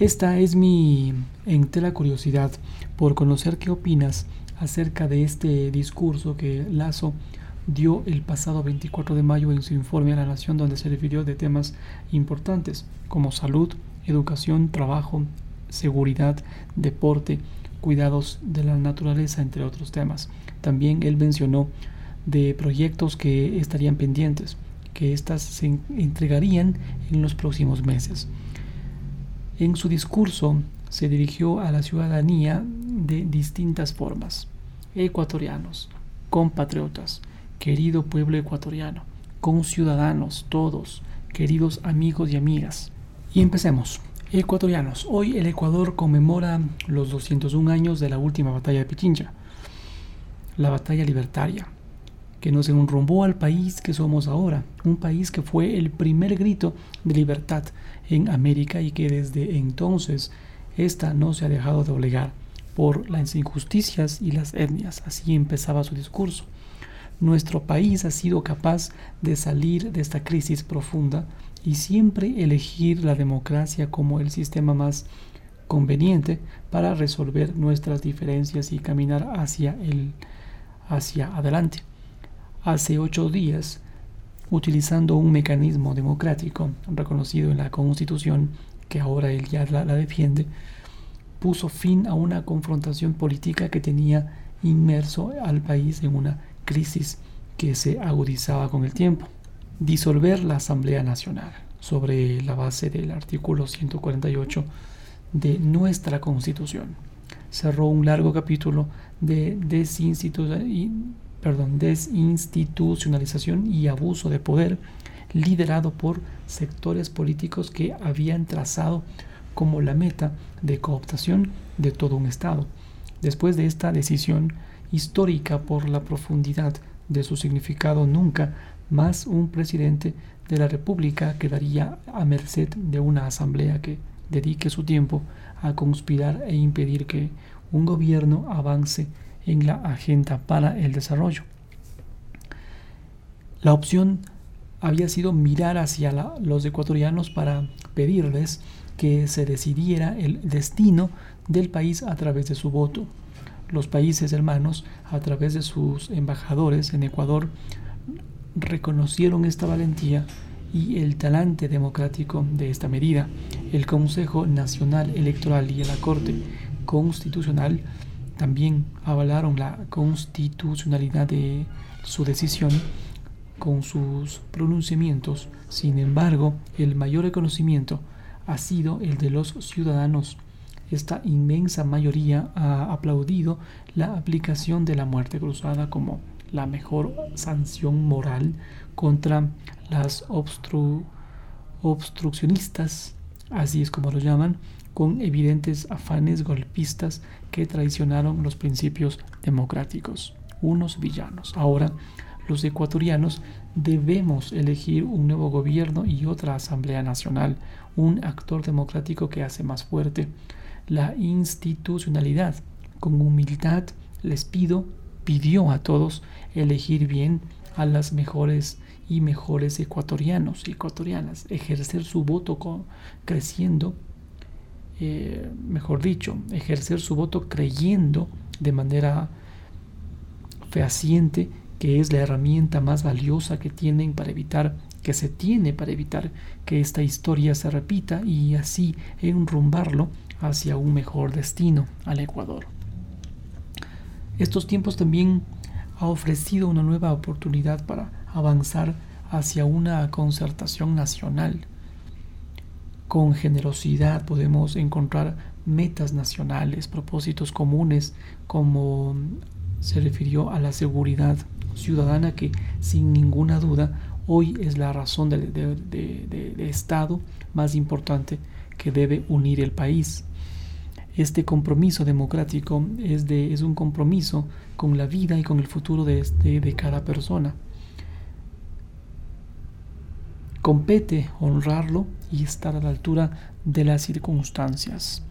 Esta es mi entera curiosidad por conocer qué opinas acerca de este discurso que Lazo dio el pasado 24 de mayo en su informe a la Nación donde se refirió de temas importantes como salud, educación, trabajo, seguridad, deporte, cuidados de la naturaleza, entre otros temas. También él mencionó de proyectos que estarían pendientes, que éstas se entregarían en los próximos meses. En su discurso se dirigió a la ciudadanía de distintas formas. Ecuatorianos, compatriotas, querido pueblo ecuatoriano, conciudadanos todos, queridos amigos y amigas. Y empecemos. Ecuatorianos, hoy el Ecuador conmemora los 201 años de la última batalla de Pichincha, la batalla libertaria, que nos enrumbó al país que somos ahora, un país que fue el primer grito de libertad en América y que desde entonces esta no se ha dejado de obligar por las injusticias y las etnias. Así empezaba su discurso. Nuestro país ha sido capaz de salir de esta crisis profunda y siempre elegir la democracia como el sistema más conveniente para resolver nuestras diferencias y caminar hacia el hacia adelante. Hace ocho días, utilizando un mecanismo democrático reconocido en la Constitución, que ahora él ya la defiende, puso fin a una confrontación política que tenía inmerso al país en una crisis que se agudizaba con el tiempo. Disolver la Asamblea Nacional sobre la base del artículo 148 de nuestra Constitución. Cerró un largo capítulo de desinstitucionalización y abuso de poder liderado por sectores políticos que habían trazado como la meta de cooptación de todo un Estado. Después de esta decisión, histórica por la profundidad de su significado, nunca más un presidente de la República quedaría a merced de una asamblea que dedique su tiempo a conspirar e impedir que un gobierno avance en la agenda para el desarrollo. La opción había sido mirar hacia los ecuatorianos para pedirles que se decidiera el destino del país a través de su voto los países hermanos, a través de sus embajadores en Ecuador, reconocieron esta valentía y el talante democrático de esta medida. El Consejo Nacional Electoral y la Corte Constitucional también avalaron la constitucionalidad de su decisión con sus pronunciamientos. Sin embargo, el mayor reconocimiento ha sido el de los ciudadanos esta inmensa mayoría ha aplaudido la aplicación de la muerte cruzada como la mejor sanción moral contra las obstruccionistas, así es como lo llaman, con evidentes afanes golpistas que traicionaron los principios democráticos, unos villanos. Ahora, los ecuatorianos debemos elegir un nuevo gobierno y otra Asamblea Nacional, un actor democrático que hace más fuerte la institucionalidad. Con humildad les pido, pidió a todos elegir bien a las mejores y mejores ecuatorianos y ecuatorianas, ejercer su voto creciendo, eh, mejor dicho, ejercer su voto creyendo de manera fehaciente que es la herramienta más valiosa que tienen para evitar que se tiene para evitar que esta historia se repita y así enrumbarlo hacia un mejor destino al Ecuador. Estos tiempos también ha ofrecido una nueva oportunidad para avanzar hacia una concertación nacional. Con generosidad podemos encontrar metas nacionales, propósitos comunes, como se refirió a la seguridad ciudadana que sin ninguna duda hoy es la razón de, Estado más importante que debe unir el país. Este compromiso democrático es, es un compromiso con la vida y con el futuro de, este, de cada persona. Compete honrarlo y estar a la altura de las circunstancias.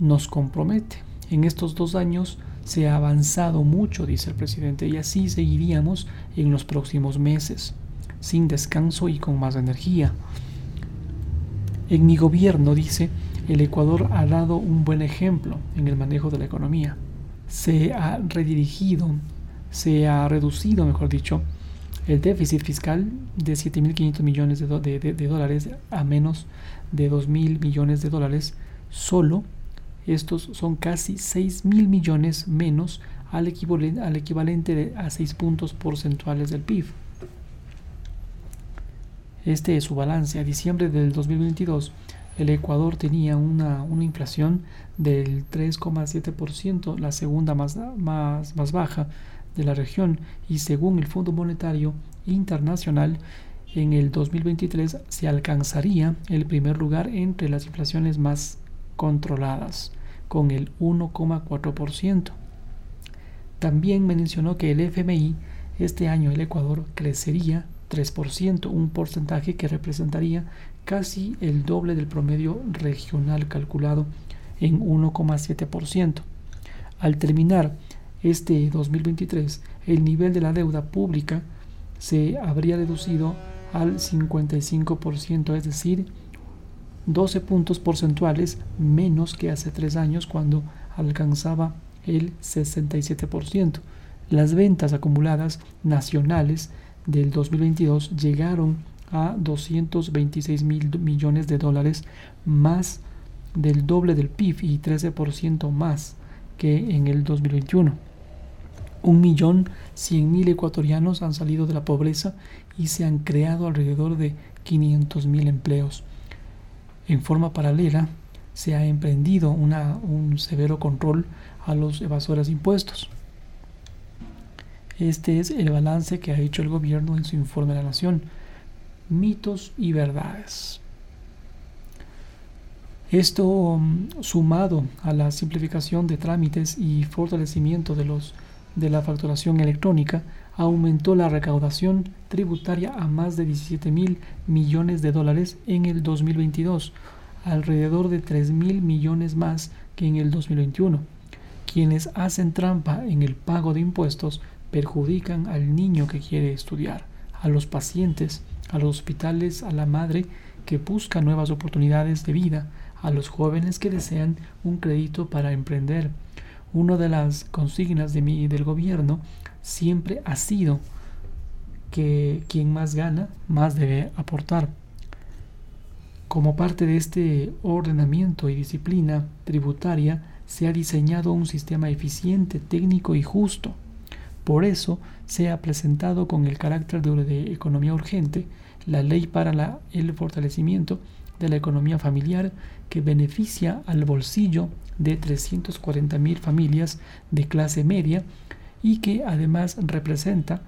Nos compromete. En estos dos años se ha avanzado mucho, dice el presidente, y así seguiríamos en los próximos meses, sin descanso y con más energía. En mi gobierno, dice, el Ecuador ha dado un buen ejemplo en el manejo de la economía. Se ha redirigido, se ha reducido, mejor dicho, el déficit fiscal de 7.500 millones de, dólares a menos de 2.000 millones de dólares, solo estos son casi 6.000 millones menos al equivalente, al equivalente a 6 puntos porcentuales del PIB. Este es su balance. A diciembre del 2022, el Ecuador tenía una, inflación del 3,7%, la segunda más, más, más baja de la región, y según el Fondo Monetario Internacional, en el 2023 se alcanzaría el primer lugar entre las inflaciones más controladas, con el 1,4%. También mencionó que el FMI este año el Ecuador crecería 3%, un porcentaje que representaría casi el doble del promedio regional calculado en 1,7%. Al terminar este 2023, el nivel de la deuda pública se habría reducido al 55%, es decir, 12 puntos porcentuales menos que hace tres años cuando alcanzaba el 67%. Las ventas acumuladas nacionales del 2022 llegaron a 226 mil millones de dólares, más del doble del PIB y 13% más que en el 2021. Un millón cien mil ecuatorianos han salido de la pobreza y se han creado alrededor de 500 mil empleos. En forma paralela, se ha emprendido un severo control a los evasores de impuestos. Este es el balance que ha hecho el gobierno en su informe de la Nación. Mitos y verdades. Esto mm, sumado a la simplificación de trámites y fortalecimiento de, los, de la facturación electrónica, aumentó la recaudación tributaria a más de 17 mil millones de dólares en el 2022, alrededor de 3 mil millones más que en el 2021. Quienes hacen trampa en el pago de impuestos perjudican al niño que quiere estudiar, a los pacientes, a los hospitales, a la madre que busca nuevas oportunidades de vida, a los jóvenes que desean un crédito para emprender. Una de las consignas de mi, del gobierno siempre ha sido que quien más gana, más debe aportar. Como parte de este ordenamiento y disciplina tributaria, se ha diseñado un sistema eficiente, técnico y justo. Por eso se ha presentado con el carácter de, economía urgente la ley para el fortalecimiento de la economía familiar que beneficia al bolsillo de 340 mil familias de clase media y que además representa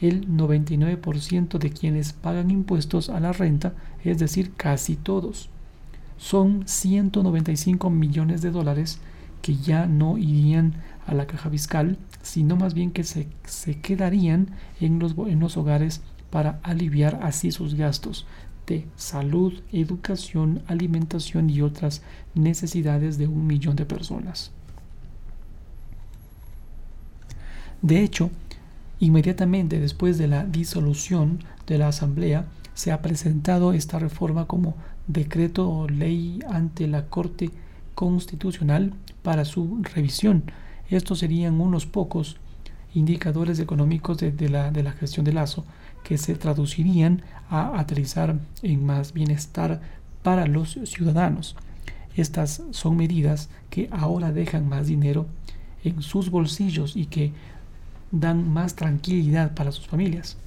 el 99% de quienes pagan impuestos a la renta, es decir, casi todos. Son 195 millones de dólares que ya no irían a la caja fiscal, sino más bien que se, quedarían en los, en los hogares para aliviar así sus gastos de salud, educación, alimentación y otras necesidades de un millón de personas. De hecho, Inmediatamente después de la disolución de la Asamblea, se ha presentado esta reforma como decreto o ley ante la Corte Constitucional para su revisión. Estos serían unos pocos indicadores económicos de, la, de la gestión de Lazo que se traducirían a aterrizar en más bienestar para los ciudadanos. Estas son medidas que ahora dejan más dinero en sus bolsillos y que dan más tranquilidad para sus familias,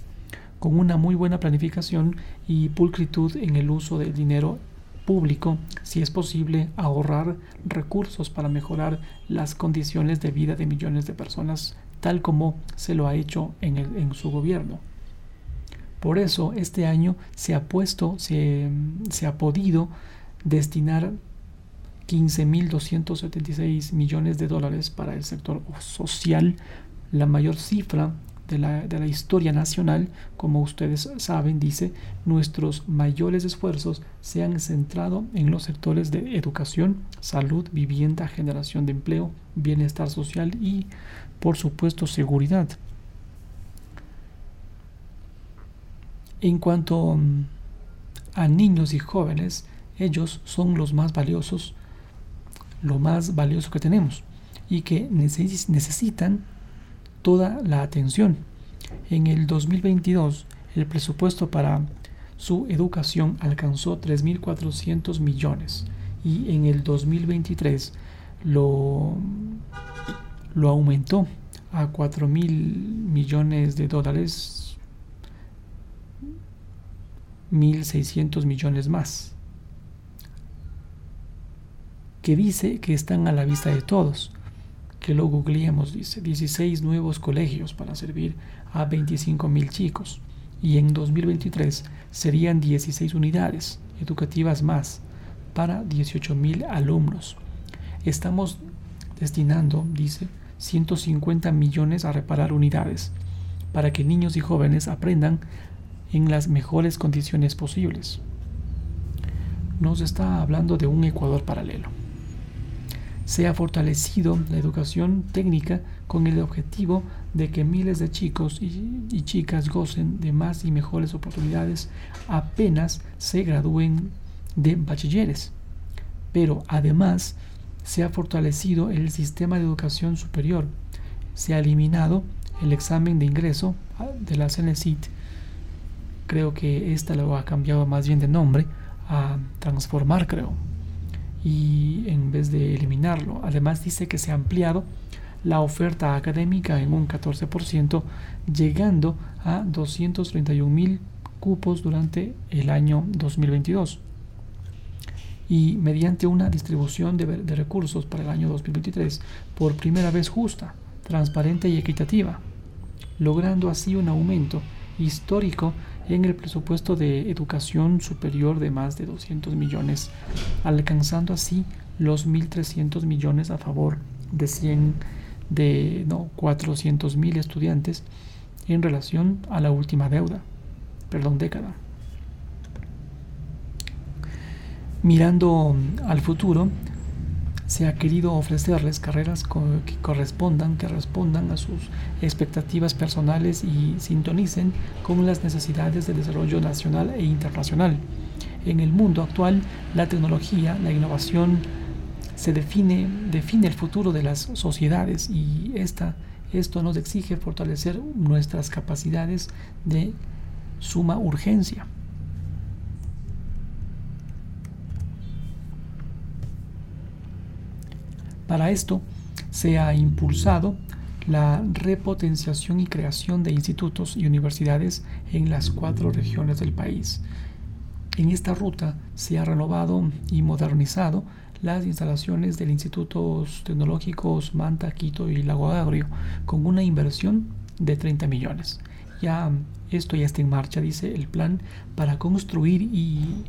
con una muy buena planificación y pulcritud en el uso del dinero público, si es posible ahorrar recursos para mejorar las condiciones de vida de millones de personas, tal como se lo ha hecho en, en su gobierno. Por eso este año se ha puesto, se, se ha podido destinar 15.276 millones de dólares para el sector social la mayor cifra de la, de la, historia nacional, como ustedes saben, dice, nuestros mayores esfuerzos se han centrado en los sectores de educación, salud, vivienda, generación de empleo, bienestar social y, por supuesto, seguridad. En cuanto mm, a niños y jóvenes, ellos son los más valiosos, lo más valioso que tenemos y que necesitan toda la atención. En el 2022, el presupuesto para su educación alcanzó 3.400 millones y en el 2023 lo, lo aumentó a 4 mil millones de dólares, 1.600 millones más, que dice que están a la vista de todos, que lo googleemos, dice, 16 nuevos colegios para servir a 25 mil chicos, y en 2023 serían 16 unidades educativas más para 18 mil alumnos. Estamos destinando, dice, 150 millones a reparar unidades para que niños y jóvenes aprendan en las mejores condiciones posibles. Nos está hablando de un Ecuador paralelo. Se ha fortalecido la educación técnica con el objetivo de que miles de chicos y, y chicas gocen de más y mejores oportunidades apenas se gradúen de bachilleres. Pero además se ha fortalecido el sistema de educación superior, se ha eliminado el examen de ingreso ah, de la CENESIT, creo que esta lo ha cambiado más bien de nombre a transformar, creo, y en vez de eliminarlo, además dice que se ha ampliado la oferta académica en un 14%, llegando a 231 mil cupos durante el año 2022 y mediante una distribución de, recursos para el año 2023 por primera vez justa, transparente y equitativa, logrando así un aumento histórico en el presupuesto de educación superior de más de 200 millones, alcanzando así los 1.300 millones a favor de 100 de no 400 mil estudiantes en relación a la última deuda, perdón, década. Mirando al futuro, se ha querido ofrecerles carreras que correspondan, que respondan a sus expectativas personales y sintonicen con las necesidades del desarrollo nacional e internacional. En el mundo actual, la tecnología, la innovación, se define, define el futuro de las sociedades y esta, esto nos exige fortalecer nuestras capacidades de suma urgencia. Para esto se ha impulsado la repotenciación y creación de institutos y universidades en las cuatro regiones del país. En esta ruta se ha renovado y modernizado las instalaciones del Institutos Tecnológicos Manta, Quito y Lago Agrio con una inversión de 30 millones. Ya esto ya está en marcha, dice el plan, para construir y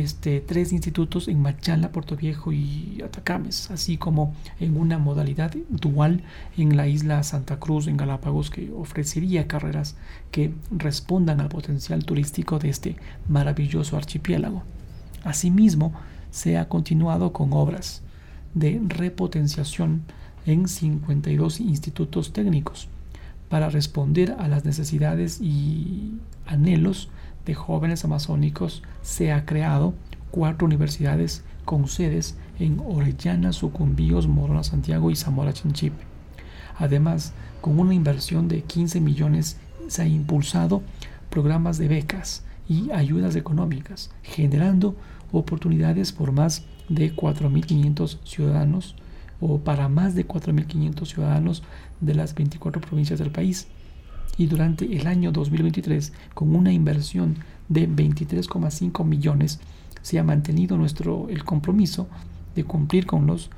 este, tres institutos en Machala, Puerto Viejo y Atacames, así como en una modalidad dual en la isla Santa Cruz, en Galápagos, que ofrecería carreras que respondan al potencial turístico de este maravilloso archipiélago. Asimismo, se ha continuado con obras de repotenciación en 52 institutos técnicos para responder a las necesidades y anhelos de jóvenes amazónicos se ha creado cuatro universidades con sedes en Orellana, Sucumbíos, Morona, Santiago y Zamora Chinchipe. Además, con una inversión de 15 millones se ha impulsado programas de becas y ayudas económicas, generando oportunidades por más de 4.500 ciudadanos o para más de 4.500 ciudadanos de las 24 provincias del país y durante el año 2023 con una inversión de 23,5 millones se ha mantenido nuestro el compromiso de cumplir con los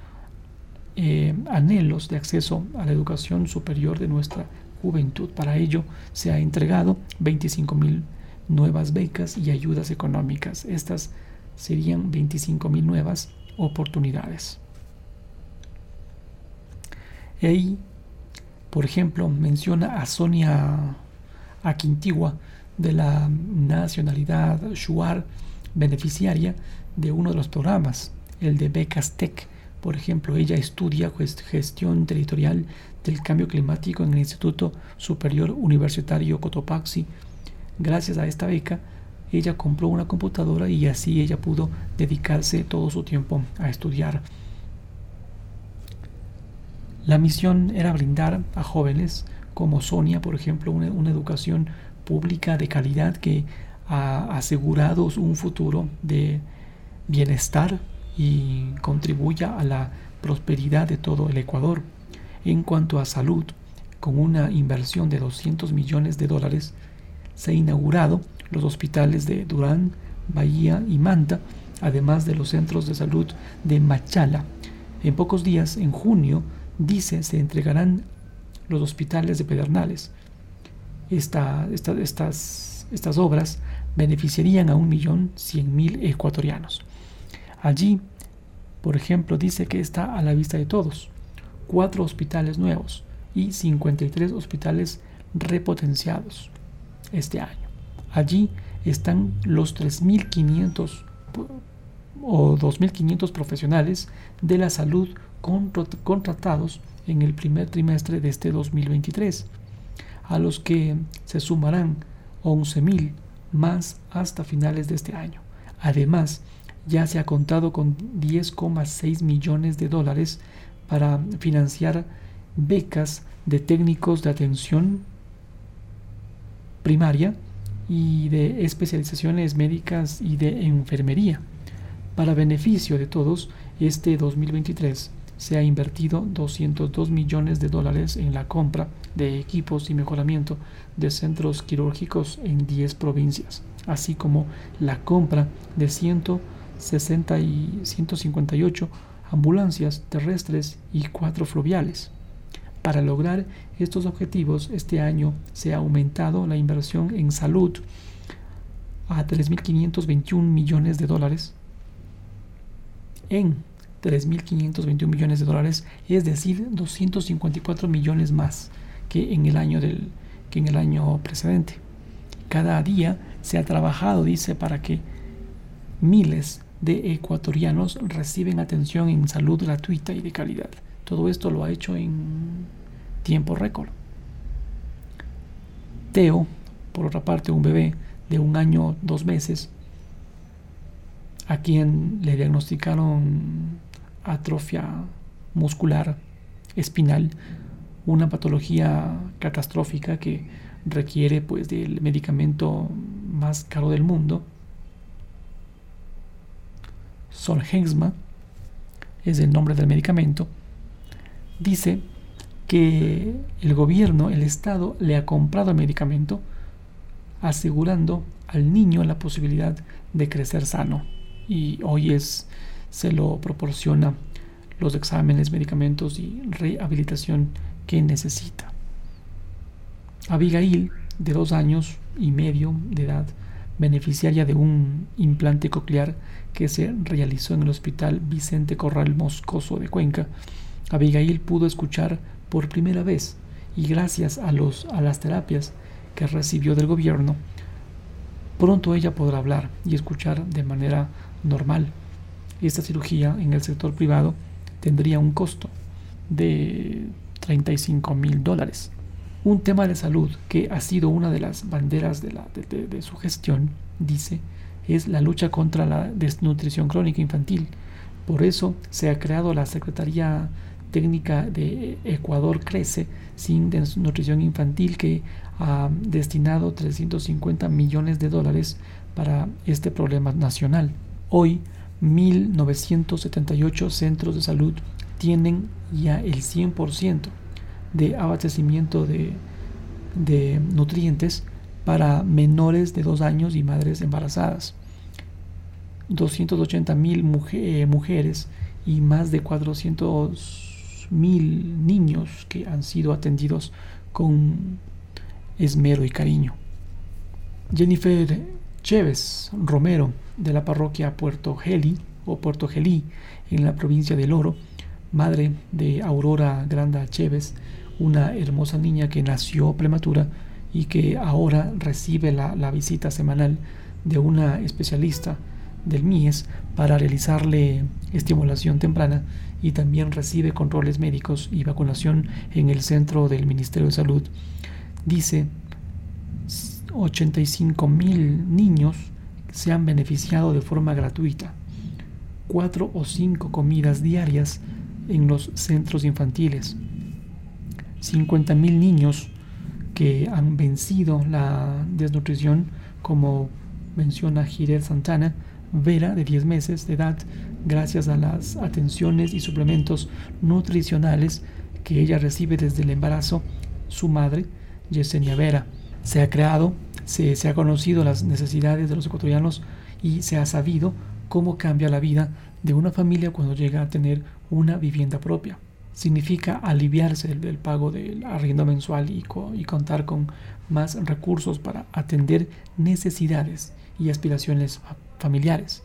eh, anhelos de acceso a la educación superior de nuestra juventud. Para ello se ha entregado 25 mil nuevas becas y ayudas económicas. Estas serían 25 mil nuevas oportunidades. Por ejemplo, menciona a Sonia Aquintigua de la nacionalidad Shuar, beneficiaria de uno de los programas, el de Becas Tech. Por ejemplo, ella estudia gestión territorial del cambio climático en el Instituto Superior Universitario Cotopaxi. Gracias a esta beca ella compró una computadora y así ella pudo dedicarse todo su tiempo a estudiar. La misión era brindar a jóvenes como Sonia, por ejemplo, una, educación pública de calidad que ha asegurado un futuro de bienestar y contribuya a la prosperidad de todo el Ecuador. En cuanto a salud, con una inversión de 200 millones de dólares, se ha inaugurado los hospitales de Durán, Bahía y Manta, además de los centros de salud de Machala. En pocos días, en junio, dice, se entregarán los hospitales de Pedernales. estas, estas obras beneficiarían a 1.100.000 ecuatorianos. Allí, por ejemplo, dice que está a la vista de todos. Cuatro hospitales nuevos y 53 hospitales repotenciados este año. Allí están los 3.500 o 2.500 profesionales de la salud contratados en el primer trimestre de este 2023, a los que se sumarán 11.000 más hasta finales de este año. Además, ya se ha contado con 10,6 millones de dólares para financiar becas de técnicos de atención primaria y de especializaciones médicas y de enfermería. Para beneficio de todos, este 2023 se ha invertido 202 millones de dólares en la compra de equipos y mejoramiento de centros quirúrgicos en 10 provincias, así como la compra de 160 y 158 ambulancias terrestres y 4 fluviales. Para lograr estos objetivos, este año se ha aumentado la inversión en salud a 3.521 millones de dólares en 3.521 millones de dólares, es decir, 254 millones más que en el año, del, que en el año precedente. Cada día se ha trabajado, dice, para que miles de ecuatorianos reciben atención en salud gratuita y de calidad. Todo esto lo ha hecho en tiempo récord. Teo, por otra parte, un bebé de un año, dos meses, a quien le diagnosticaron atrofia muscular espinal, una patología catastrófica que requiere pues del medicamento más caro del mundo. Solgensma es el nombre del medicamento dice que el gobierno, el Estado, le ha comprado el medicamento asegurando al niño la posibilidad de crecer sano. Y hoy es, se lo proporciona los exámenes, medicamentos y rehabilitación que necesita. Abigail, de dos años y medio de edad, beneficiaria de un implante coclear que se realizó en el Hospital Vicente Corral Moscoso de Cuenca, Abigail pudo escuchar por primera vez y gracias a, los, a las terapias que recibió del gobierno, pronto ella podrá hablar y escuchar de manera normal. Esta cirugía en el sector privado tendría un costo de 35 mil dólares. Un tema de salud que ha sido una de las banderas de, la, de su gestión, dice, es la lucha contra la desnutrición crónica infantil. Por eso se ha creado la Secretaría técnica de Ecuador crece sin nutrición infantil que ha destinado 350 millones de dólares para este problema nacional. Hoy, 1.978 centros de salud tienen ya el 100% de abastecimiento de, nutrientes para menores de dos años y madres embarazadas. 280 mil eh, mujeres y más de 400 mil niños que han sido atendidos con esmero y cariño. Jennifer Chévez Romero, de la parroquia Puerto Geli o Puerto Gelí, en la provincia del Oro, madre de Aurora Granda Chévez, una hermosa niña que nació prematura y que ahora recibe la, la visita semanal de una especialista del MIES para realizarle estimulación temprana y también recibe controles médicos y vacunación en el centro del Ministerio de Salud. Dice 85 mil niños se han beneficiado de forma gratuita. Cuatro o cinco comidas diarias en los centros infantiles. 50.000 niños que han vencido la desnutrición, como menciona Giret Santana, Vera, de 10 meses de edad, gracias a las atenciones y suplementos nutricionales que ella recibe desde el embarazo, su madre, Yesenia Vera. Se ha creado, se, se ha conocido las necesidades de los ecuatorianos y se ha sabido cómo cambia la vida de una familia cuando llega a tener una vivienda propia. Significa aliviarse del, pago del arriendo mensual y, y contar con más recursos para atender necesidades y aspiraciones familiares.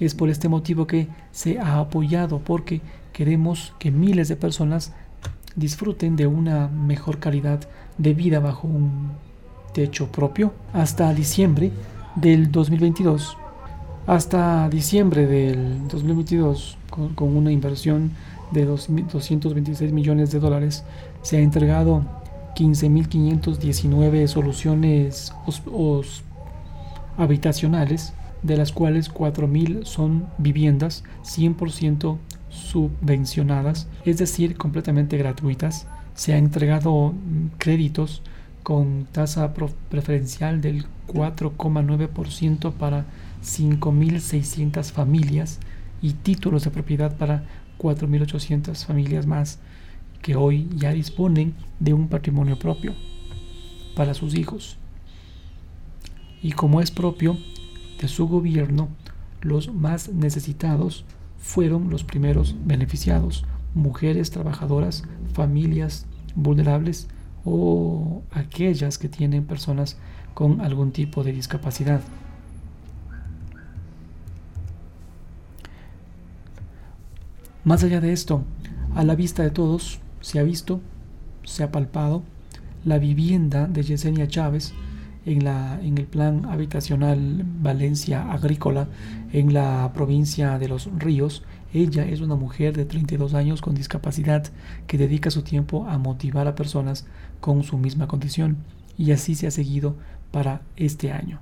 Es por este motivo que se ha apoyado porque queremos que miles de personas disfruten de una mejor calidad de vida bajo un techo propio hasta diciembre del 2022 hasta diciembre del 2022, con, una inversión de 226 millones de dólares, se ha entregado 15.519 soluciones habitacionales, de las cuales 4.000 son viviendas 100% subvencionadas, es decir, completamente gratuitas. Se ha entregado créditos con tasa preferencial del 4,9% para 5.600 familias y títulos de propiedad para 4.800 familias más que hoy ya disponen de un patrimonio propio para sus hijos. Y como es propio de su gobierno, los más necesitados fueron los primeros beneficiados, mujeres trabajadoras, familias vulnerables o aquellas que tienen personas con algún tipo de discapacidad. Más allá de esto, a la vista de todos, se ha visto, se ha palpado la vivienda de Yesenia Chávez en, la, en el plan habitacional Valencia Agrícola en la provincia de Los Ríos. Ella es una mujer de 32 años con discapacidad que dedica su tiempo a motivar a personas con su misma condición y así se ha seguido para este año.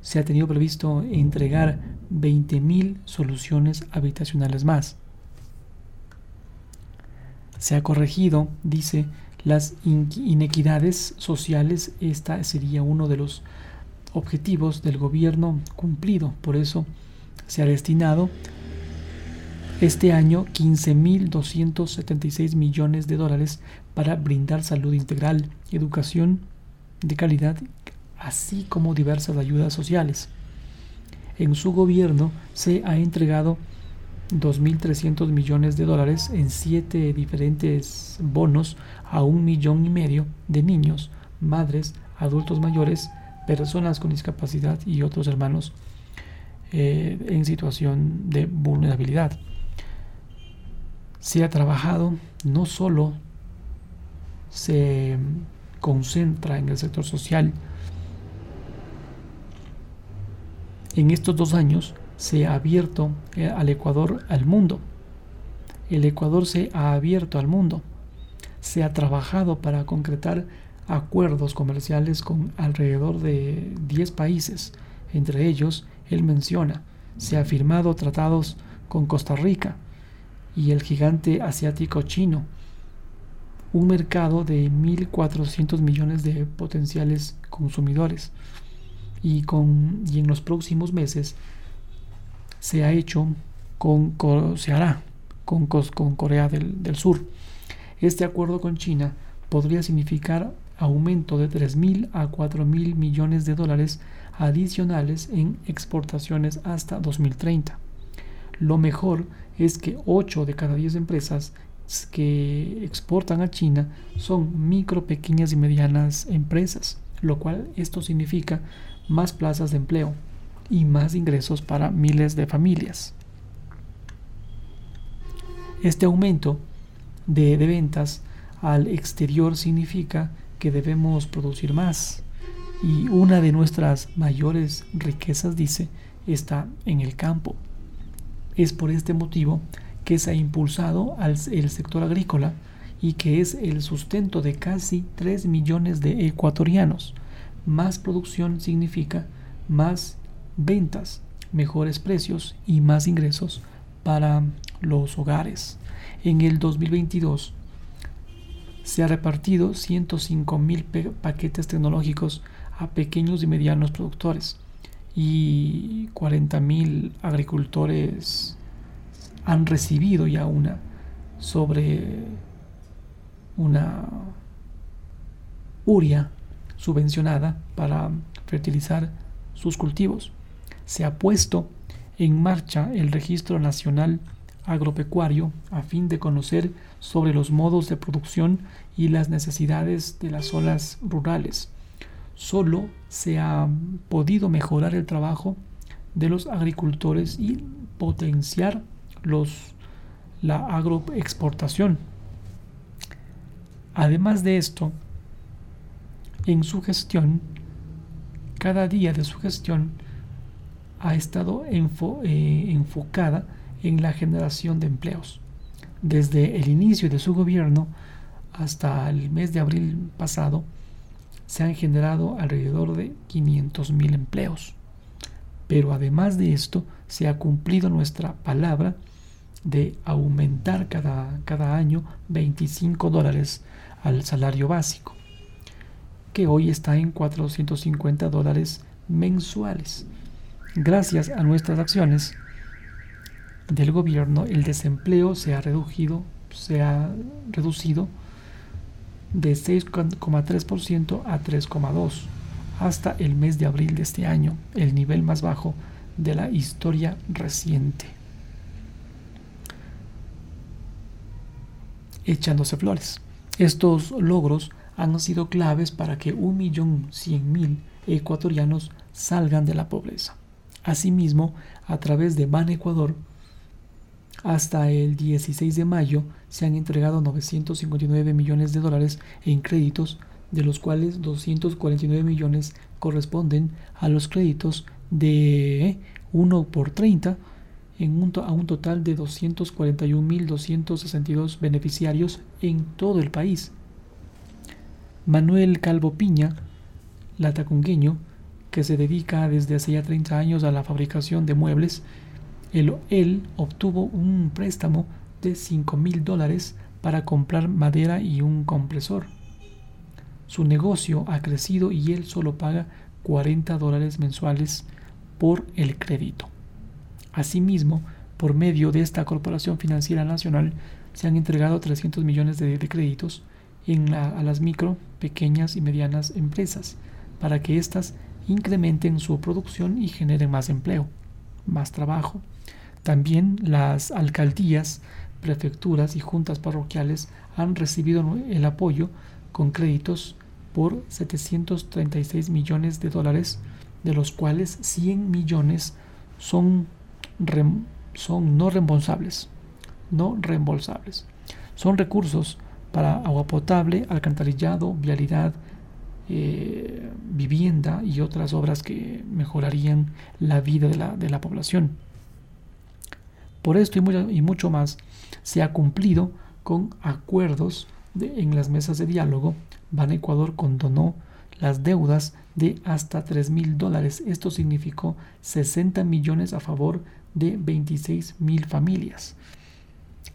Se ha tenido previsto entregar 20.000 soluciones habitacionales más se ha corregido, dice, las inequidades sociales. Esta sería uno de los objetivos del gobierno cumplido. Por eso se ha destinado este año 15.276 millones de dólares para brindar salud integral, educación de calidad, así como diversas ayudas sociales. En su gobierno se ha entregado 2.300 millones de dólares en siete diferentes bonos a un millón y medio de niños, madres, adultos mayores, personas con discapacidad y otros hermanos eh, en situación de vulnerabilidad. Se ha trabajado, no solo se concentra en el sector social, en estos dos años se ha abierto eh, al Ecuador al mundo. El Ecuador se ha abierto al mundo. Se ha trabajado para concretar acuerdos comerciales con alrededor de 10 países. Entre ellos, él menciona, se ha firmado tratados con Costa Rica y el gigante asiático chino, un mercado de 1.400 millones de potenciales consumidores. Y, con, y en los próximos meses se ha hecho con, se hará con, con Corea del, del, Sur. Este acuerdo con China podría significar aumento de 3.000 a 4.000 millones de dólares adicionales en exportaciones hasta 2030. Lo mejor es que 8 de cada 10 empresas que exportan a China son micro, pequeñas y medianas empresas, lo cual esto significa más plazas de empleo, y más ingresos para miles de familias. Este aumento de, ventas al exterior significa que debemos producir más y una de nuestras mayores riquezas, dice, está en el campo. Es por este motivo que se ha impulsado al, el sector agrícola y que es el sustento de casi 3 millones de ecuatorianos. Más producción significa más ventas, mejores precios y más ingresos para los hogares. En el 2022 se ha repartido 105 mil paquetes tecnológicos a pequeños y medianos productores y 40 mil agricultores han recibido ya una sobre una uria subvencionada para fertilizar sus cultivos. Se ha puesto en marcha el Registro Nacional Agropecuario a fin de conocer sobre los modos de producción y las necesidades de las zonas rurales. Solo se ha podido mejorar el trabajo de los agricultores y potenciar los, la agroexportación. Además de esto, en su gestión, cada día de su gestión ha estado eh, enfocada en la generación de empleos. Desde el inicio de su gobierno hasta el mes de abril pasado, se han generado alrededor de 500.000 empleos. Pero además de esto, se ha cumplido nuestra palabra de aumentar cada, cada año 25 dólares al salario básico que hoy está en 450 dólares mensuales. Gracias a nuestras acciones del gobierno, el desempleo se ha reducido, se ha reducido de 6,3% a 3,2% hasta el mes de abril de este año, el nivel más bajo de la historia reciente. Echándose flores. Estos logros han sido claves para que 1.100.000 ecuatorianos salgan de la pobreza. Asimismo, a través de Ban Ecuador, hasta el 16 de mayo se han entregado 959 millones de dólares en créditos, de los cuales 249 millones corresponden a los créditos de 1 por 30 en un a un total de 241.262 beneficiarios en todo el país. Manuel Calvo Piña, latacungueño, que se dedica desde hace ya 30 años a la fabricación de muebles, él, obtuvo un préstamo de 5 mil dólares para comprar madera y un compresor. Su negocio ha crecido y él solo paga 40 dólares mensuales por el crédito. Asimismo, por medio de esta Corporación Financiera Nacional, se han entregado 300 millones de créditos a las micro, pequeñas y medianas empresas para que éstas incrementen su producción y generen más empleo, más trabajo. También las alcaldías, prefecturas y juntas parroquiales han recibido el apoyo con créditos por 736 millones de dólares, de los cuales 100 millones son, son no reembolsables. No reembolsables. Son recursos para agua potable, alcantarillado, vialidad, eh, vivienda y otras obras que mejorarían la vida de la, población. Por esto y mucho, más se ha cumplido con acuerdos en las mesas de diálogo. Ban Ecuador condonó las deudas de hasta 3 mil dólares. Esto significó 60 millones a favor de 26 mil familias.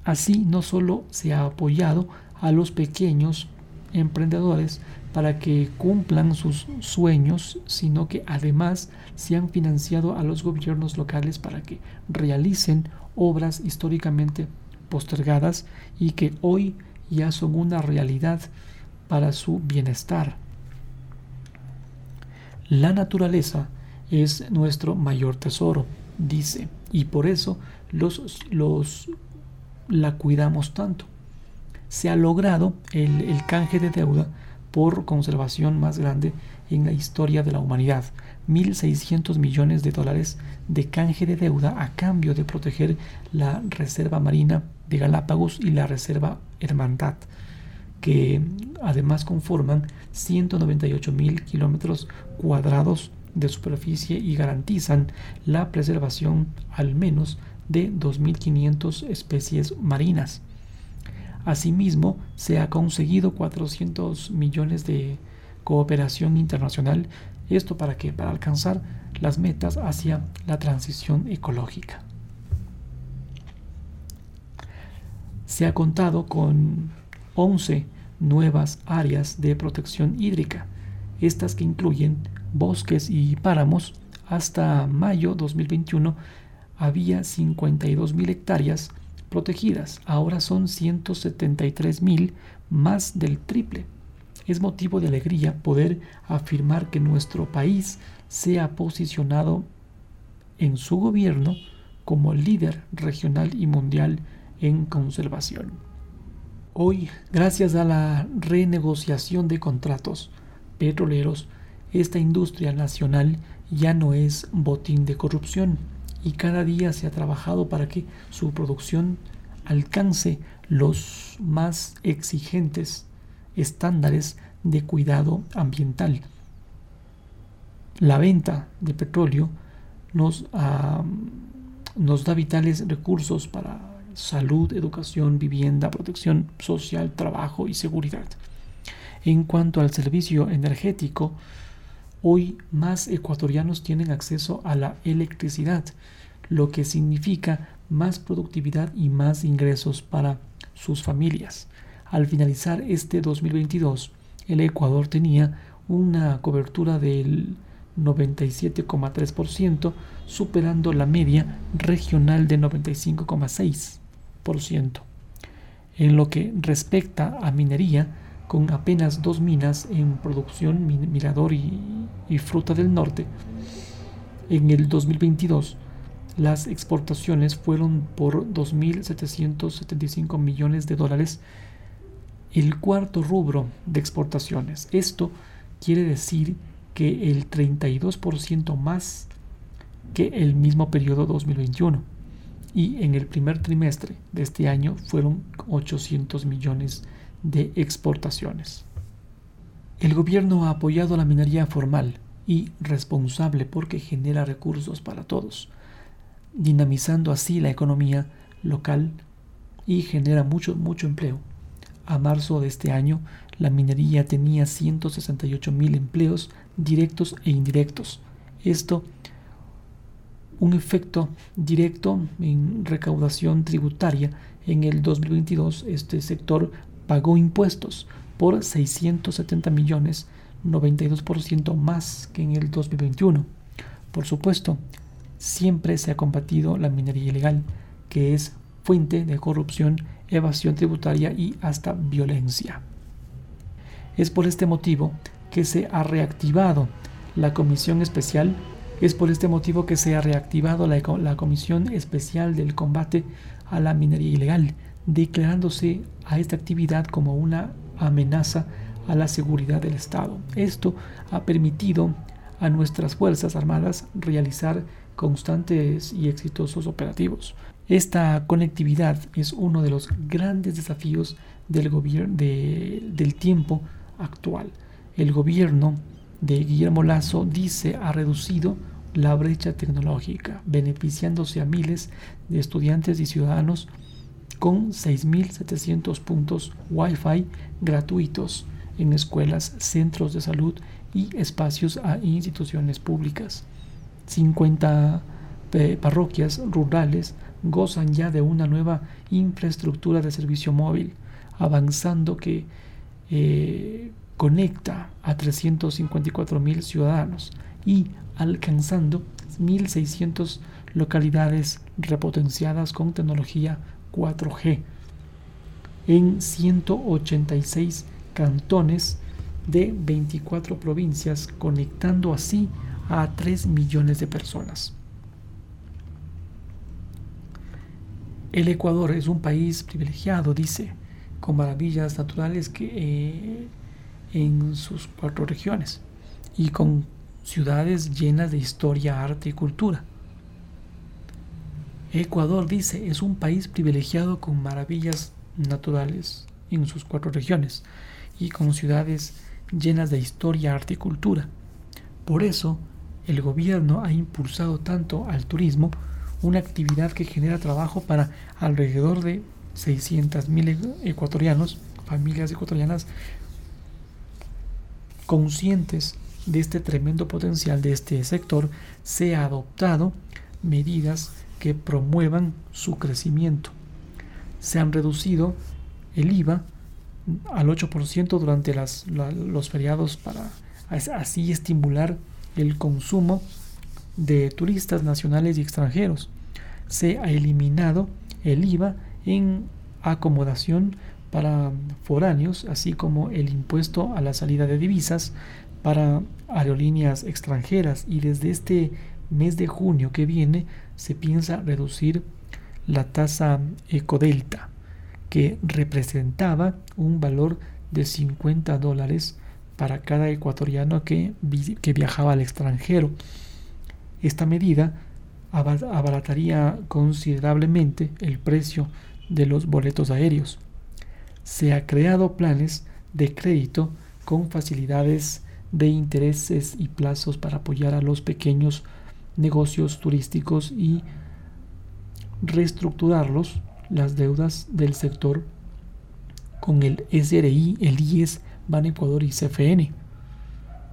Así no solo se ha apoyado a los pequeños emprendedores para que cumplan sus sueños, sino que además se han financiado a los gobiernos locales para que realicen obras históricamente postergadas y que hoy ya son una realidad para su bienestar. La naturaleza es nuestro mayor tesoro, dice, y por eso los, los la cuidamos tanto se ha logrado el, canje de deuda por conservación más grande en la historia de la humanidad. 1.600 millones de dólares de canje de deuda a cambio de proteger la Reserva Marina de Galápagos y la Reserva Hermandad, que además conforman 198 mil kilómetros cuadrados de superficie y garantizan la preservación al menos de 2.500 especies marinas. Asimismo, se ha conseguido 400 millones de cooperación internacional. Esto para que para alcanzar las metas hacia la transición ecológica. Se ha contado con 11 nuevas áreas de protección hídrica, estas que incluyen bosques y páramos. Hasta mayo 2021 había 52.000 hectáreas protegidas, ahora son 173.000, más del triple. Es motivo de alegría poder afirmar que nuestro país se ha posicionado en su gobierno como líder regional y mundial en conservación. Hoy, gracias a la renegociación de contratos petroleros, esta industria nacional ya no es botín de corrupción y cada día se ha trabajado para que su producción alcance los más exigentes estándares de cuidado ambiental. La venta de petróleo nos, nos da vitales recursos para salud, educación, vivienda, protección social, trabajo y seguridad. En cuanto al servicio energético, hoy más ecuatorianos tienen acceso a la electricidad, lo que significa más productividad y más ingresos para sus familias. Al finalizar este 2022, el Ecuador tenía una cobertura del 97,3%, superando la media regional de 95,6%. En lo que respecta a minería, con apenas dos minas en producción, Mirador y, y Fruta del Norte, en el 2022 las exportaciones fueron por 2.775 millones de dólares, el cuarto rubro de exportaciones. Esto quiere decir que el 32% más que el mismo periodo 2021. Y en el primer trimestre de este año fueron 800 millones de exportaciones. El gobierno ha apoyado la minería formal y responsable porque genera recursos para todos dinamizando así la economía local y genera mucho, mucho empleo. A marzo de este año, la minería tenía 168 mil empleos directos e indirectos. Esto, un efecto directo en recaudación tributaria. En el 2022, este sector pagó impuestos por 670 millones, 92% más que en el 2021. Por supuesto, siempre se ha combatido la minería ilegal, que es fuente de corrupción, evasión tributaria y hasta violencia. Es por este motivo que se ha reactivado la Comisión Especial, es por este motivo que se ha reactivado la, la Comisión Especial del Combate a la Minería Ilegal, declarándose a esta actividad como una amenaza a la seguridad del Estado. Esto ha permitido a nuestras Fuerzas Armadas realizar constantes y exitosos operativos. Esta conectividad es uno de los grandes desafíos del, del tiempo actual. El gobierno de Guillermo Lazo dice ha reducido la brecha tecnológica, beneficiándose a miles de estudiantes y ciudadanos con 6.700 puntos Wi-Fi gratuitos en escuelas, centros de salud y espacios a instituciones públicas. 50 eh, parroquias rurales gozan ya de una nueva infraestructura de servicio móvil, avanzando que eh, conecta a 354 mil ciudadanos y alcanzando 1.600 localidades repotenciadas con tecnología 4G en 186 cantones de 24 provincias, conectando así a 3 millones de personas. El Ecuador es un país privilegiado, dice, con maravillas naturales que, eh, en sus cuatro regiones y con ciudades llenas de historia, arte y cultura. Ecuador, dice, es un país privilegiado con maravillas naturales en sus cuatro regiones y con ciudades llenas de historia, arte y cultura. Por eso, el gobierno ha impulsado tanto al turismo, una actividad que genera trabajo para alrededor de 600.000 ecuatorianos, familias ecuatorianas conscientes de este tremendo potencial de este sector, se han adoptado medidas que promuevan su crecimiento. Se han reducido el IVA al 8% durante los feriados para así estimular el consumo de turistas nacionales y extranjeros. Se ha eliminado el IVA en acomodación para foráneos, así como el impuesto a la salida de divisas para aerolíneas extranjeras y desde este mes de junio que viene se piensa reducir la tasa ecodelta que representaba un valor de 50 dólares para cada ecuatoriano que, que viajaba al extranjero. Esta medida abarataría considerablemente el precio de los boletos aéreos. Se ha creado planes de crédito con facilidades de intereses y plazos para apoyar a los pequeños negocios turísticos y reestructurarlos las deudas del sector con el SRI, el IES, Ban Ecuador y CFN.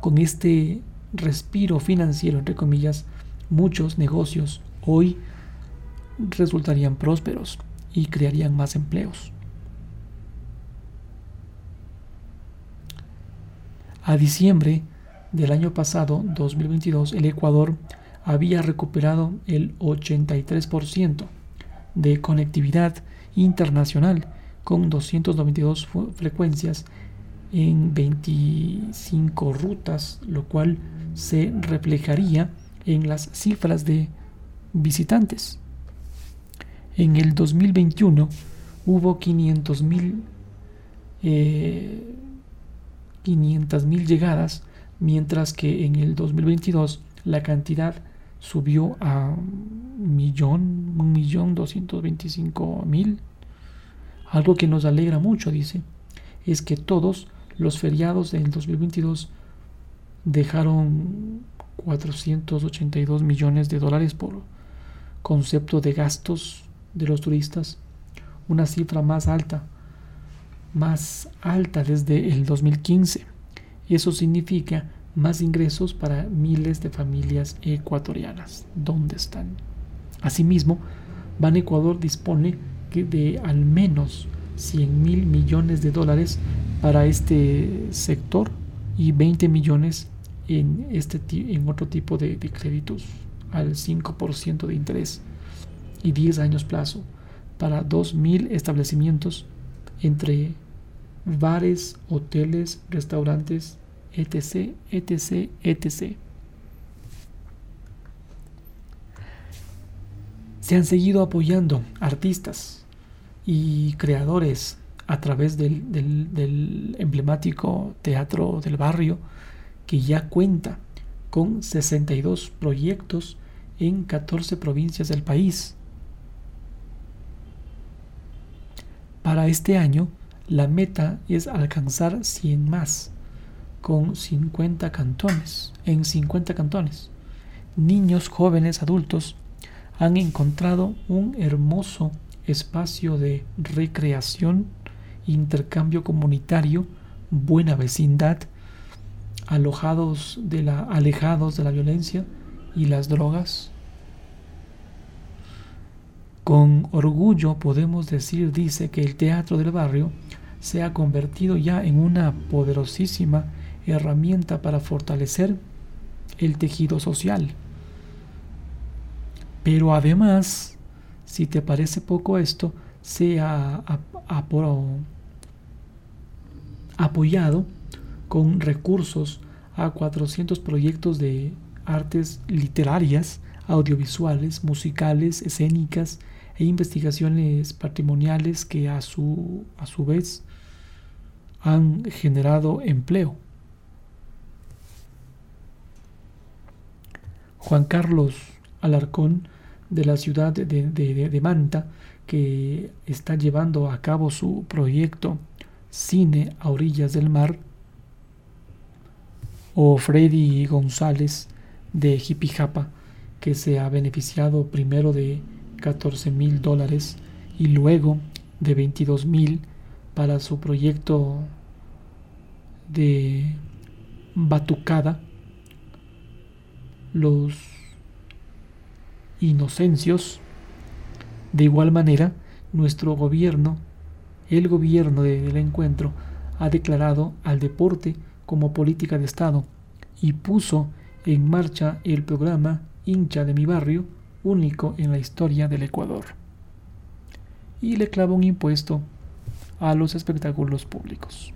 Con este respiro financiero, entre comillas, muchos negocios hoy resultarían prósperos y crearían más empleos. A diciembre del año pasado, 2022, el Ecuador había recuperado el 83% de conectividad internacional con 292 frecuencias en 25 rutas, lo cual se reflejaría en las cifras de visitantes. En el 2021 hubo 500 mil eh, llegadas, mientras que en el 2022 la cantidad subió a un millón, un millón doscientos veinticinco mil. Algo que nos alegra mucho, dice, es que todos los feriados del 2022 dejaron 482 millones de dólares por concepto de gastos de los turistas, una cifra más alta, más alta desde el 2015. Eso significa más ingresos para miles de familias ecuatorianas. ¿Dónde están? Asimismo, Ban Ecuador dispone de al menos 100 mil millones de dólares para este sector y 20 millones en, este, en otro tipo de, créditos al 5% de interés y 10 años plazo para 2.000 establecimientos entre bares, hoteles, restaurantes, etc., etc., etc. Se han seguido apoyando artistas y creadores a través del, del, emblemático Teatro del Barrio, que ya cuenta con 62 proyectos en 14 provincias del país. Para este año, la meta es alcanzar 100 más, con 50 cantones, en 50 cantones. Niños, jóvenes, adultos han encontrado un hermoso espacio de recreación, intercambio comunitario, buena vecindad, alojados de la, alejados de la violencia y las drogas. Con orgullo podemos decir, dice, que el teatro del barrio se ha convertido ya en una poderosísima herramienta para fortalecer el tejido social. Pero además, si te parece poco esto, se ha apoyado con recursos a 400 proyectos de artes literarias, audiovisuales, musicales, escénicas e investigaciones patrimoniales que a su, a su vez han generado empleo. Juan Carlos Alarcón de la ciudad de, de, Manta, que está llevando a cabo su proyecto Cine a orillas del mar, o Freddy González de Jipijapa, que se ha beneficiado primero de 14 mil dólares y luego de 22 mil para su proyecto de Batucada los inocencios. De igual manera, nuestro gobierno, el gobierno del encuentro, ha declarado al deporte como política de Estado y puso en marcha el programa Hincha de mi barrio, único en la historia del Ecuador. Y le clava un impuesto a los espectáculos públicos.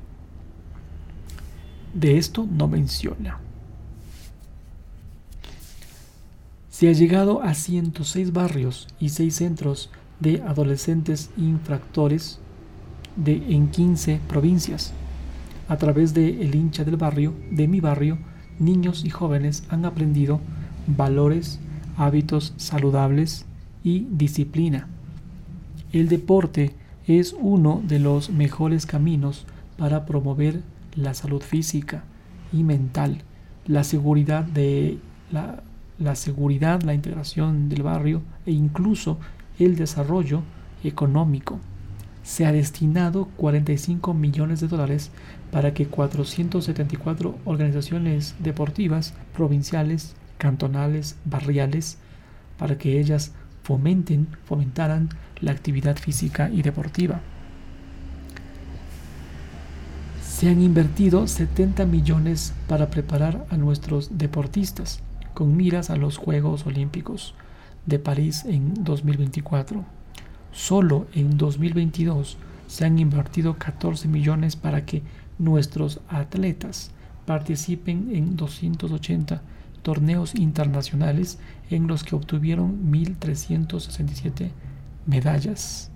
De esto no menciona. Se ha llegado a 106 barrios y 6 centros de adolescentes infractores de, en 15 provincias. A través de El hincha del barrio, de mi barrio, niños y jóvenes han aprendido valores, hábitos saludables y disciplina. El deporte es uno de los mejores caminos para promover la salud física y mental, la seguridad de la la seguridad, la integración del barrio e incluso el desarrollo económico. Se ha destinado 45 millones de dólares para que 474 organizaciones deportivas provinciales, cantonales, barriales, para que ellas fomenten, fomentaran la actividad física y deportiva. Se han invertido 70 millones para preparar a nuestros deportistas con miras a los Juegos Olímpicos de París en 2024. Solo en 2022 se han invertido 14 millones para que nuestros atletas participen en 280 torneos internacionales en los que obtuvieron 1.367 medallas.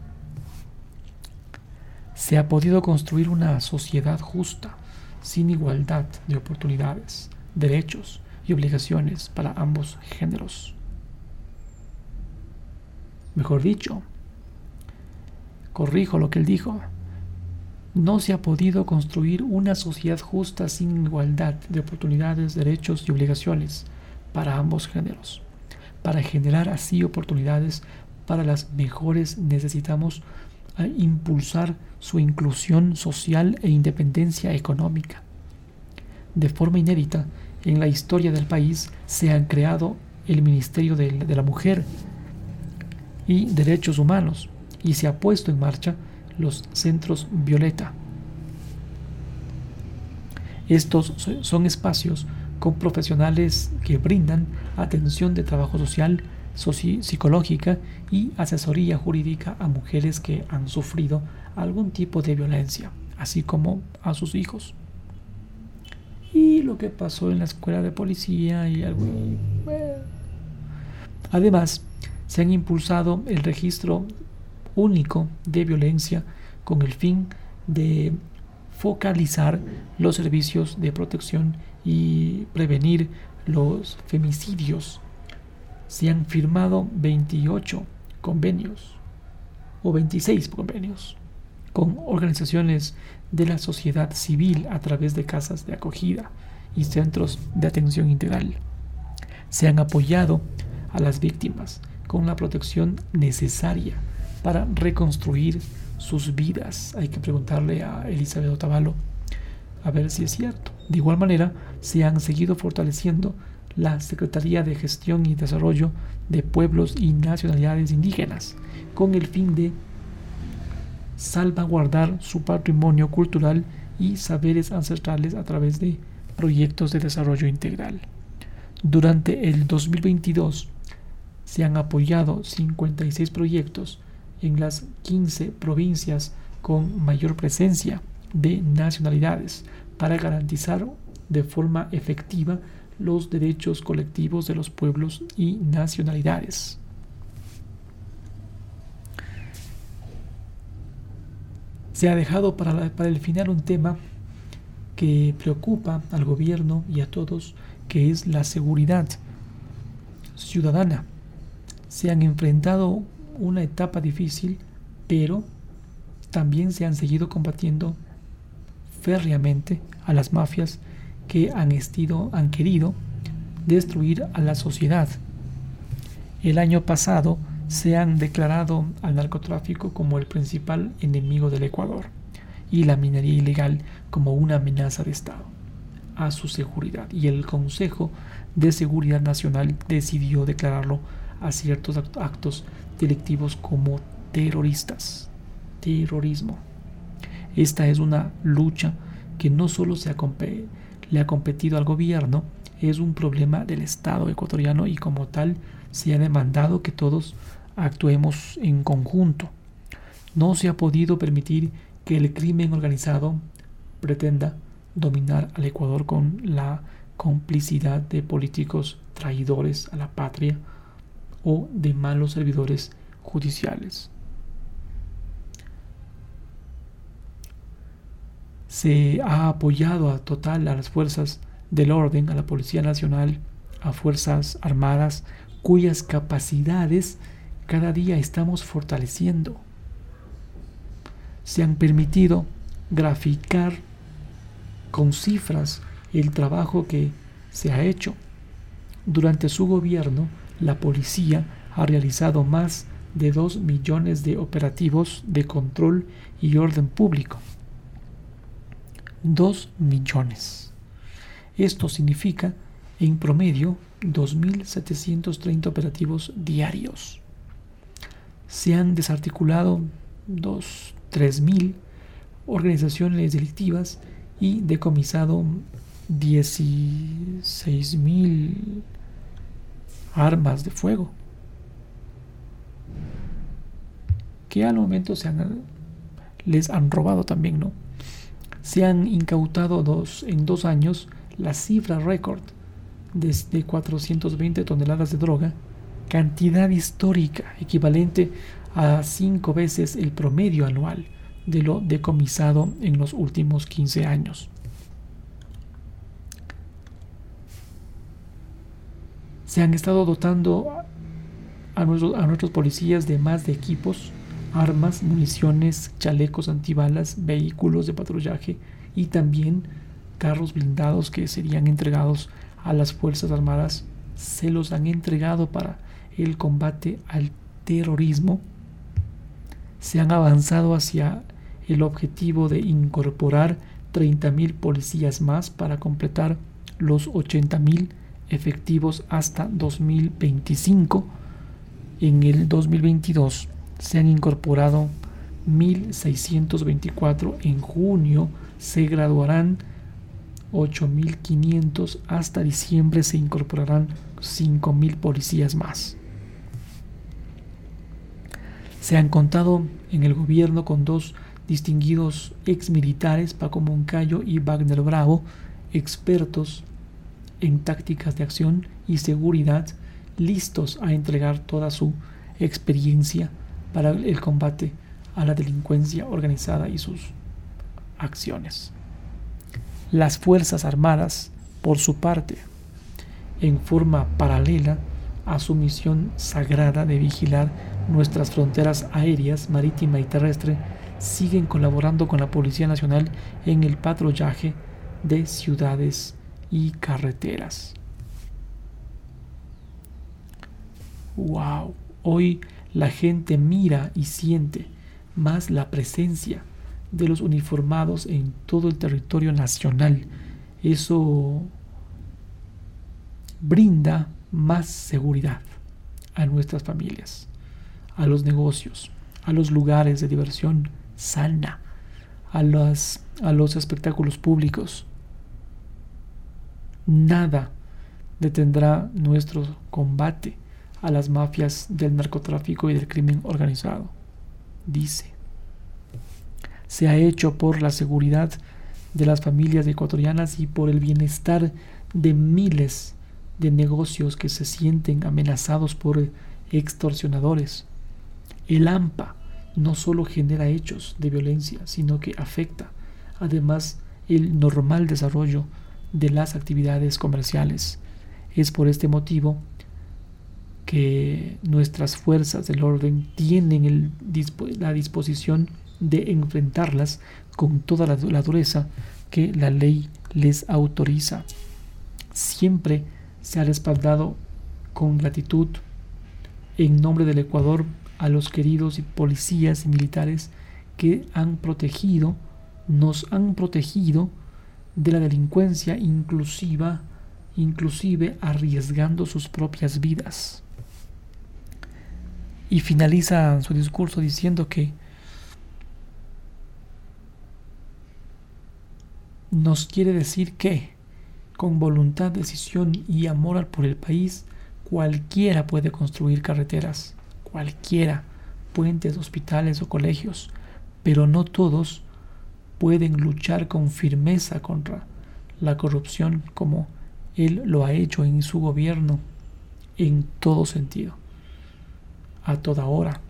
Se ha podido construir una sociedad justa, sin igualdad de oportunidades, derechos, y obligaciones para ambos géneros. Mejor dicho, corrijo lo que él dijo, no se ha podido construir una sociedad justa sin igualdad de oportunidades, derechos y obligaciones para ambos géneros. Para generar así oportunidades para las mejores necesitamos impulsar su inclusión social e independencia económica. De forma inédita, en la historia del país se han creado el Ministerio de, la Mujer y Derechos Humanos y se ha puesto en marcha los centros Violeta. Estos son espacios con profesionales que brindan atención de trabajo social, psicológica y asesoría jurídica a mujeres que han sufrido algún tipo de violencia, así como a sus hijos y lo que pasó en la escuela de policía y algo. Además, se han impulsado el registro único de violencia con el fin de focalizar los servicios de protección y prevenir los femicidios. Se han firmado 28 convenios o 26 convenios con organizaciones de la sociedad civil a través de casas de acogida y centros de atención integral. Se han apoyado a las víctimas con la protección necesaria para reconstruir sus vidas. Hay que preguntarle a Elizabeth Otavalo a ver si es cierto. De igual manera, se han seguido fortaleciendo la Secretaría de Gestión y Desarrollo de Pueblos y Nacionalidades Indígenas con el fin de salvaguardar su patrimonio cultural y saberes ancestrales a través de proyectos de desarrollo integral. Durante el 2022 se han apoyado 56 proyectos en las 15 provincias con mayor presencia de nacionalidades para garantizar de forma efectiva los derechos colectivos de los pueblos y nacionalidades. Se ha dejado para, para el final un tema que preocupa al gobierno y a todos, que es la seguridad ciudadana. Se han enfrentado una etapa difícil, pero también se han seguido combatiendo férreamente a las mafias que han, estido, han querido destruir a la sociedad. El año pasado se han declarado al narcotráfico como el principal enemigo del Ecuador y la minería ilegal como una amenaza de Estado. a su seguridad y el Consejo de Seguridad Nacional decidió declararlo a ciertos actos delictivos como terroristas. Terrorismo. Esta es una lucha que no solo se le ha competido al gobierno, es un problema del Estado ecuatoriano y como tal se ha demandado que todos actuemos en conjunto. No se ha podido permitir que el crimen organizado pretenda dominar al Ecuador con la complicidad de políticos traidores a la patria o de malos servidores judiciales. Se ha apoyado a total a las fuerzas del orden, a la Policía Nacional, a Fuerzas Armadas, cuyas capacidades cada día estamos fortaleciendo. Se han permitido graficar con cifras el trabajo que se ha hecho. Durante su gobierno, la policía ha realizado más de 2 millones de operativos de control y orden público. 2 millones. Esto significa, en promedio, 2.730 operativos diarios. Se han desarticulado 3.000 organizaciones delictivas y decomisado 16.000 armas de fuego que al momento se les han robado también, ¿no? Se han incautado dos, en dos años la cifra récord desde 420 toneladas de droga, cantidad histórica equivalente a cinco veces el promedio anual de lo decomisado en los últimos 15 años. Se han estado dotando a nuestros, policías de más de equipos, armas, municiones, chalecos antibalas, vehículos de patrullaje y también carros blindados que serían entregados a las Fuerzas Armadas. Se los han entregado para el combate al terrorismo. Se han avanzado hacia el objetivo de incorporar 30.000 policías más para completar los 80.000 efectivos hasta 2025. En el 2022 se han incorporado 1.624. En junio se graduarán 8.500. Hasta diciembre se incorporarán 5.000 policías más. Se han contado en el gobierno con dos distinguidos ex militares, Paco Moncayo y Wagner Bravo, expertos en tácticas de acción y seguridad, listos a entregar toda su experiencia para el combate a la delincuencia organizada y sus acciones. Las Fuerzas Armadas, por su parte, en forma paralela a su misión sagrada de vigilar nuestras fronteras aéreas, marítima y terrestre, siguen colaborando con la Policía Nacional en el patrullaje de ciudades y carreteras. ¡Wow! Hoy la gente mira y siente más la presencia de los uniformados en todo el territorio nacional. Eso brinda más seguridad a nuestras familias, a los negocios, a los lugares de diversión sana, a a los espectáculos públicos. Nada detendrá nuestro combate a las mafias del narcotráfico y del crimen organizado. Dice, se ha hecho por la seguridad de las familias ecuatorianas y por el bienestar de miles de negocios que se sienten amenazados por extorsionadores. El AMPA no solo genera hechos de violencia, sino que afecta además el normal desarrollo de las actividades comerciales. Es por este motivo que nuestras fuerzas del orden tienen la disposición de enfrentarlas con toda la, la dureza que la ley les autoriza. Siempre se ha respaldado con gratitud en nombre del Ecuador a los queridos policías y militares que han protegido, nos han protegido de la delincuencia inclusiva, inclusive arriesgando sus propias vidas. Y finaliza su discurso diciendo que nos quiere decir que con voluntad, decisión y amor por el país, cualquiera puede construir carreteras, cualquiera, puentes, hospitales o colegios, pero no todos pueden luchar con firmeza contra la corrupción como él lo ha hecho en su gobierno en todo sentido, a toda hora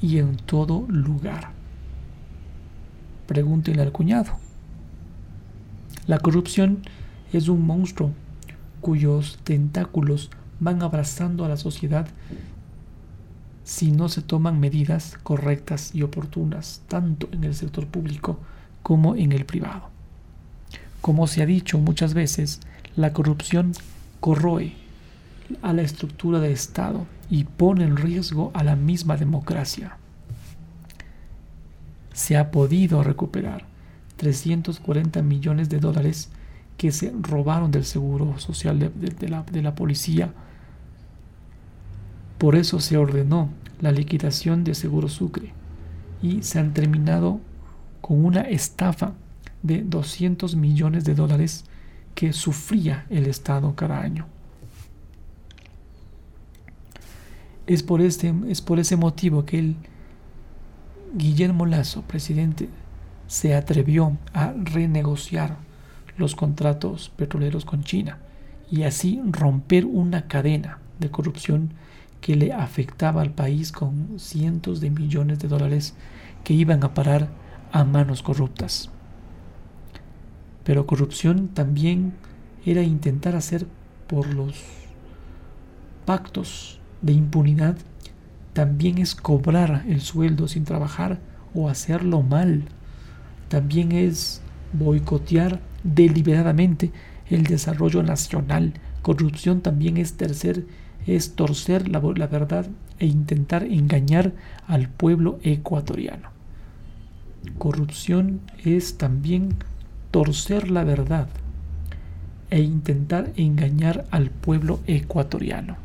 y en todo lugar. Pregúntenle al cuñado. La corrupción es un monstruo cuyos tentáculos van abrazando a la sociedad si no se toman medidas correctas y oportunas, tanto en el sector público como en el privado. Como se ha dicho muchas veces, la corrupción corroe a la estructura de Estado y pone en riesgo a la misma democracia. Se ha podido recuperar 340 millones de dólares que se robaron del seguro social de, la, de la policía. Por eso se ordenó la liquidación de Seguro Sucre y se han terminado con una estafa de 200 millones de dólares que sufría el Estado cada año. Es por, este, es por ese motivo que el Guillermo Lazo, presidente, se atrevió a renegociar los contratos petroleros con China y así romper una cadena de corrupción que le afectaba al país con cientos de millones de dólares que iban a parar a manos corruptas. Pero corrupción también era intentar hacer por los pactos de impunidad, también es cobrar el sueldo sin trabajar o hacerlo mal. También es boicotear deliberadamente el desarrollo nacional. Corrupción también es tercer, es torcer la, la verdad e intentar engañar al pueblo ecuatoriano. Corrupción es también torcer la verdad e intentar engañar al pueblo ecuatoriano.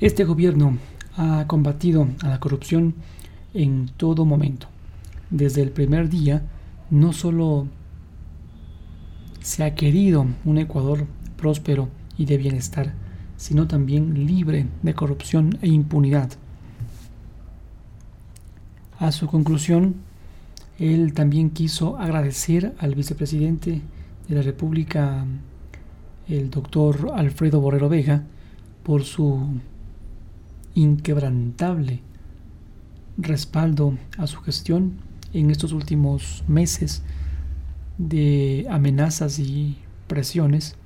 Este gobierno ha combatido a la corrupción en todo momento. Desde el primer día, no solo se ha querido un Ecuador próspero y de bienestar, sino también libre de corrupción e impunidad. A su conclusión, él también quiso agradecer al vicepresidente de la República, el doctor Alfredo Borrero Vega, por su inquebrantable respaldo a su gestión en estos últimos meses de amenazas y presiones.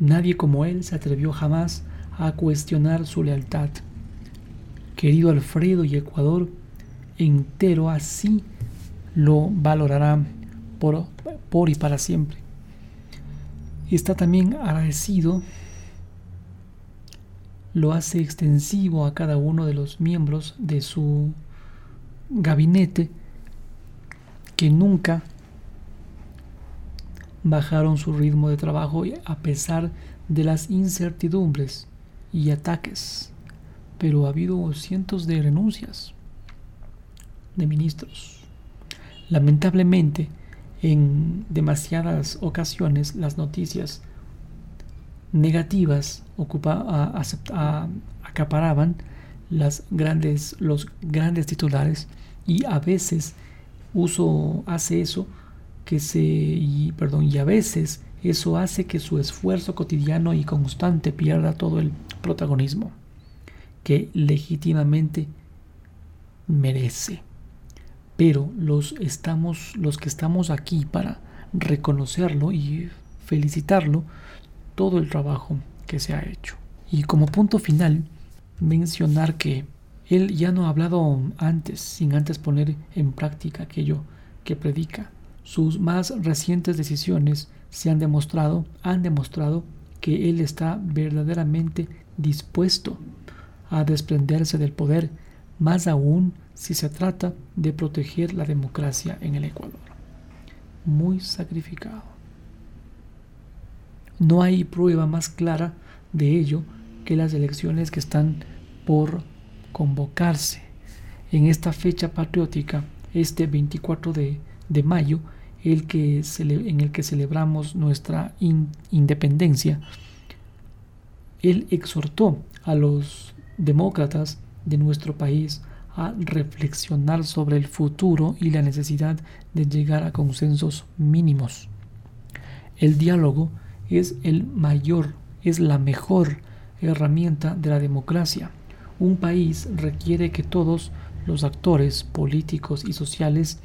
Nadie como él se atrevió jamás a cuestionar su lealtad. Querido Alfredo y Ecuador, entero así lo valorará por, por y para siempre. Está también agradecido, lo hace extensivo a cada uno de los miembros de su gabinete que nunca bajaron su ritmo de trabajo a pesar de las incertidumbres y ataques, pero ha habido cientos de renuncias de ministros. Lamentablemente, en demasiadas ocasiones las noticias negativas acaparaban las grandes, los grandes titulares y a veces uso hace eso que se perdón y a veces eso hace que su esfuerzo cotidiano y constante pierda todo el protagonismo que legítimamente merece pero los estamos los que estamos aquí para reconocerlo y felicitarlo todo el trabajo que se ha hecho. Y como punto final, mencionar que él ya no ha hablado antes, sin antes poner en práctica aquello que predica. Sus más recientes decisiones se han demostrado, han demostrado que él está verdaderamente dispuesto a desprenderse del poder, más aún si se trata de proteger la democracia en el Ecuador. muy sacrificado. No hay prueba más clara de ello que las elecciones que están por convocarse. En esta fecha patriótica, este 24 de, mayo, el que en el que celebramos nuestra independencia, él exhortó a los demócratas de nuestro país a reflexionar sobre el futuro y la necesidad de llegar a consensos mínimos. El diálogo es el mayor, es la mejor herramienta de la democracia. Un país requiere que todos los actores políticos y sociales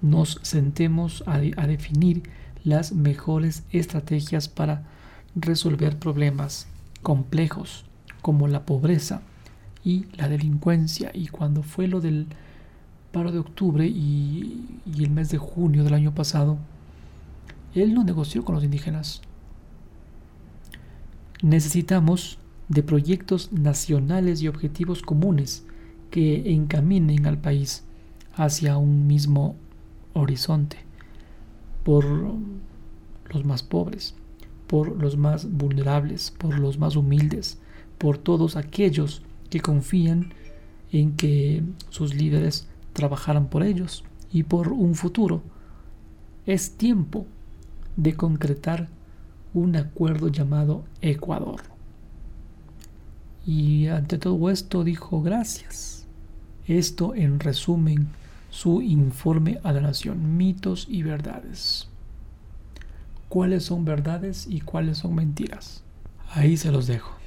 nos sentemos a, a definir las mejores estrategias para resolver problemas complejos como la pobreza y la delincuencia. Y cuando fue lo del paro de octubre y, el mes de junio del año pasado, él no negoció con los indígenas. Necesitamos de proyectos nacionales y objetivos comunes que encaminen al país hacia un mismo horizonte por los más pobres, por los más vulnerables, por los más humildes, por todos aquellos que confían en que sus líderes trabajarán por ellos y por un futuro. Es tiempo de concretar un acuerdo llamado Ecuador. Y ante todo esto dijo gracias. Esto en resumen su informe a la nación, mitos y verdades. ¿Cuáles son verdades y cuáles son mentiras? Ahí se los dejo.